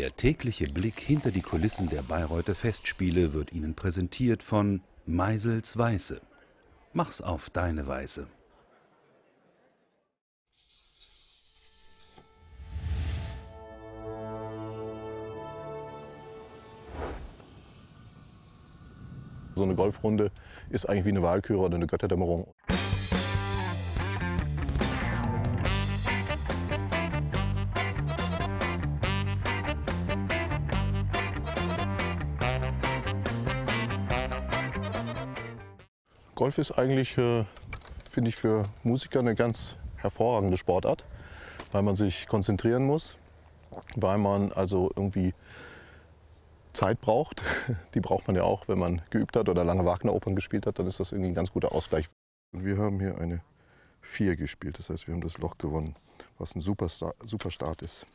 Der tägliche Blick hinter die Kulissen der Bayreuther Festspiele wird Ihnen präsentiert von Meisels Weiße. Mach's auf deine Weise. So eine Golfrunde ist eigentlich wie eine Wahlküre oder eine Götterdämmerung. Golf ist eigentlich, äh, finde ich, für Musiker eine ganz hervorragende Sportart, weil man sich konzentrieren muss, weil man also irgendwie Zeit braucht. Die braucht man ja auch, wenn man geübt hat oder lange Wagner-Opern gespielt hat, dann ist das irgendwie ein ganz guter Ausgleich. Und wir haben hier eine 4 gespielt, das heißt, wir haben das Loch gewonnen, was ein super, Start ist.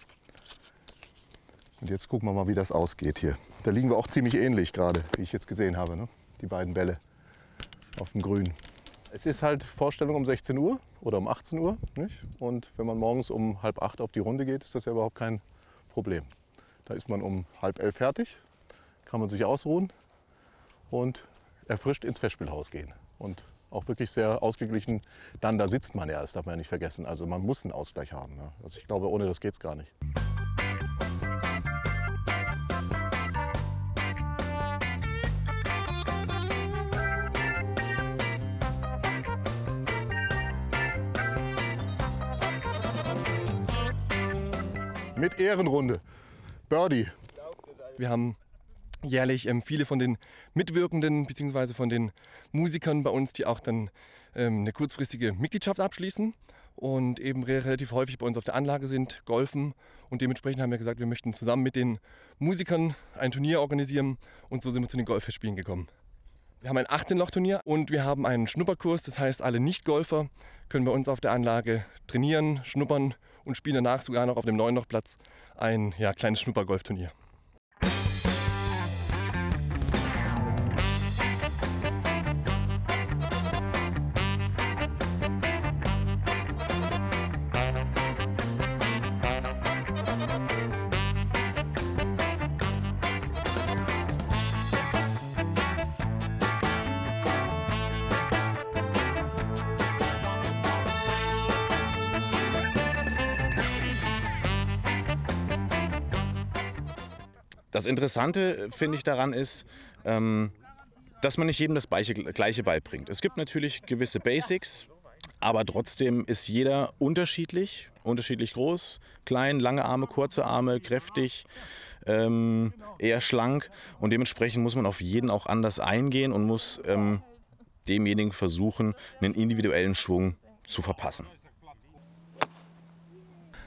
Und jetzt gucken wir mal, wie das ausgeht hier. Da liegen wir auch ziemlich ähnlich gerade, wie ich jetzt gesehen habe, ne? die beiden Bälle auf dem Grün. Es ist halt Vorstellung um 16 Uhr oder um 18 Uhr. Nicht? Und wenn man morgens um halb acht auf die Runde geht, ist das ja überhaupt kein Problem. Da ist man um halb elf fertig, kann man sich ausruhen und erfrischt ins Festspielhaus gehen. Und auch wirklich sehr ausgeglichen. Dann, da sitzt man ja, das darf man ja nicht vergessen. Also man muss einen Ausgleich haben. Ja. Also ich glaube, ohne das geht es gar nicht. Mit Ehrenrunde. Birdie. Wir haben jährlich ähm, viele von den Mitwirkenden bzw. von den Musikern bei uns, die auch dann ähm, eine kurzfristige Mitgliedschaft abschließen und eben relativ häufig bei uns auf der Anlage sind, golfen. Und dementsprechend haben wir gesagt, wir möchten zusammen mit den Musikern ein Turnier organisieren und so sind wir zu den Golfspielen gekommen. Wir haben ein 18-Loch-Turnier und wir haben einen Schnupperkurs, das heißt, alle Nicht-Golfer können bei uns auf der Anlage trainieren, schnuppern und spielen danach sogar noch auf dem neuen Lochplatz ein ja, kleines Schnuppergolfturnier. Das Interessante, finde ich, daran ist, ähm, dass man nicht jedem das Gleiche beibringt. Es gibt natürlich gewisse Basics, aber trotzdem ist jeder unterschiedlich, unterschiedlich groß, klein, lange Arme, kurze Arme, kräftig, ähm, eher schlank und dementsprechend muss man auf jeden auch anders eingehen und muss ähm, demjenigen versuchen, einen individuellen Schwung zu verpassen.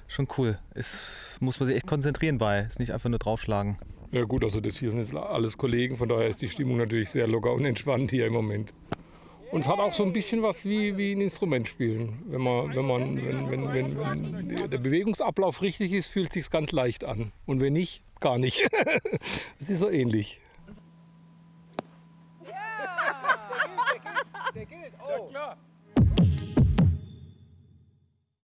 Schon cool. Es muss man sich echt konzentrieren bei. Es ist nicht einfach nur draufschlagen. Ja gut, also das hier sind jetzt alles Kollegen, von daher ist die Stimmung natürlich sehr locker und entspannt hier im Moment. Und es hat auch so ein bisschen was wie, wie ein Instrument spielen. Wenn, man, wenn, man, wenn, wenn, wenn, wenn der Bewegungsablauf richtig ist, fühlt es sich ganz leicht an. Und wenn nicht, gar nicht. Es ist so ähnlich. Ja, der gilt, der gilt, der gilt. Oh. Ja, klar.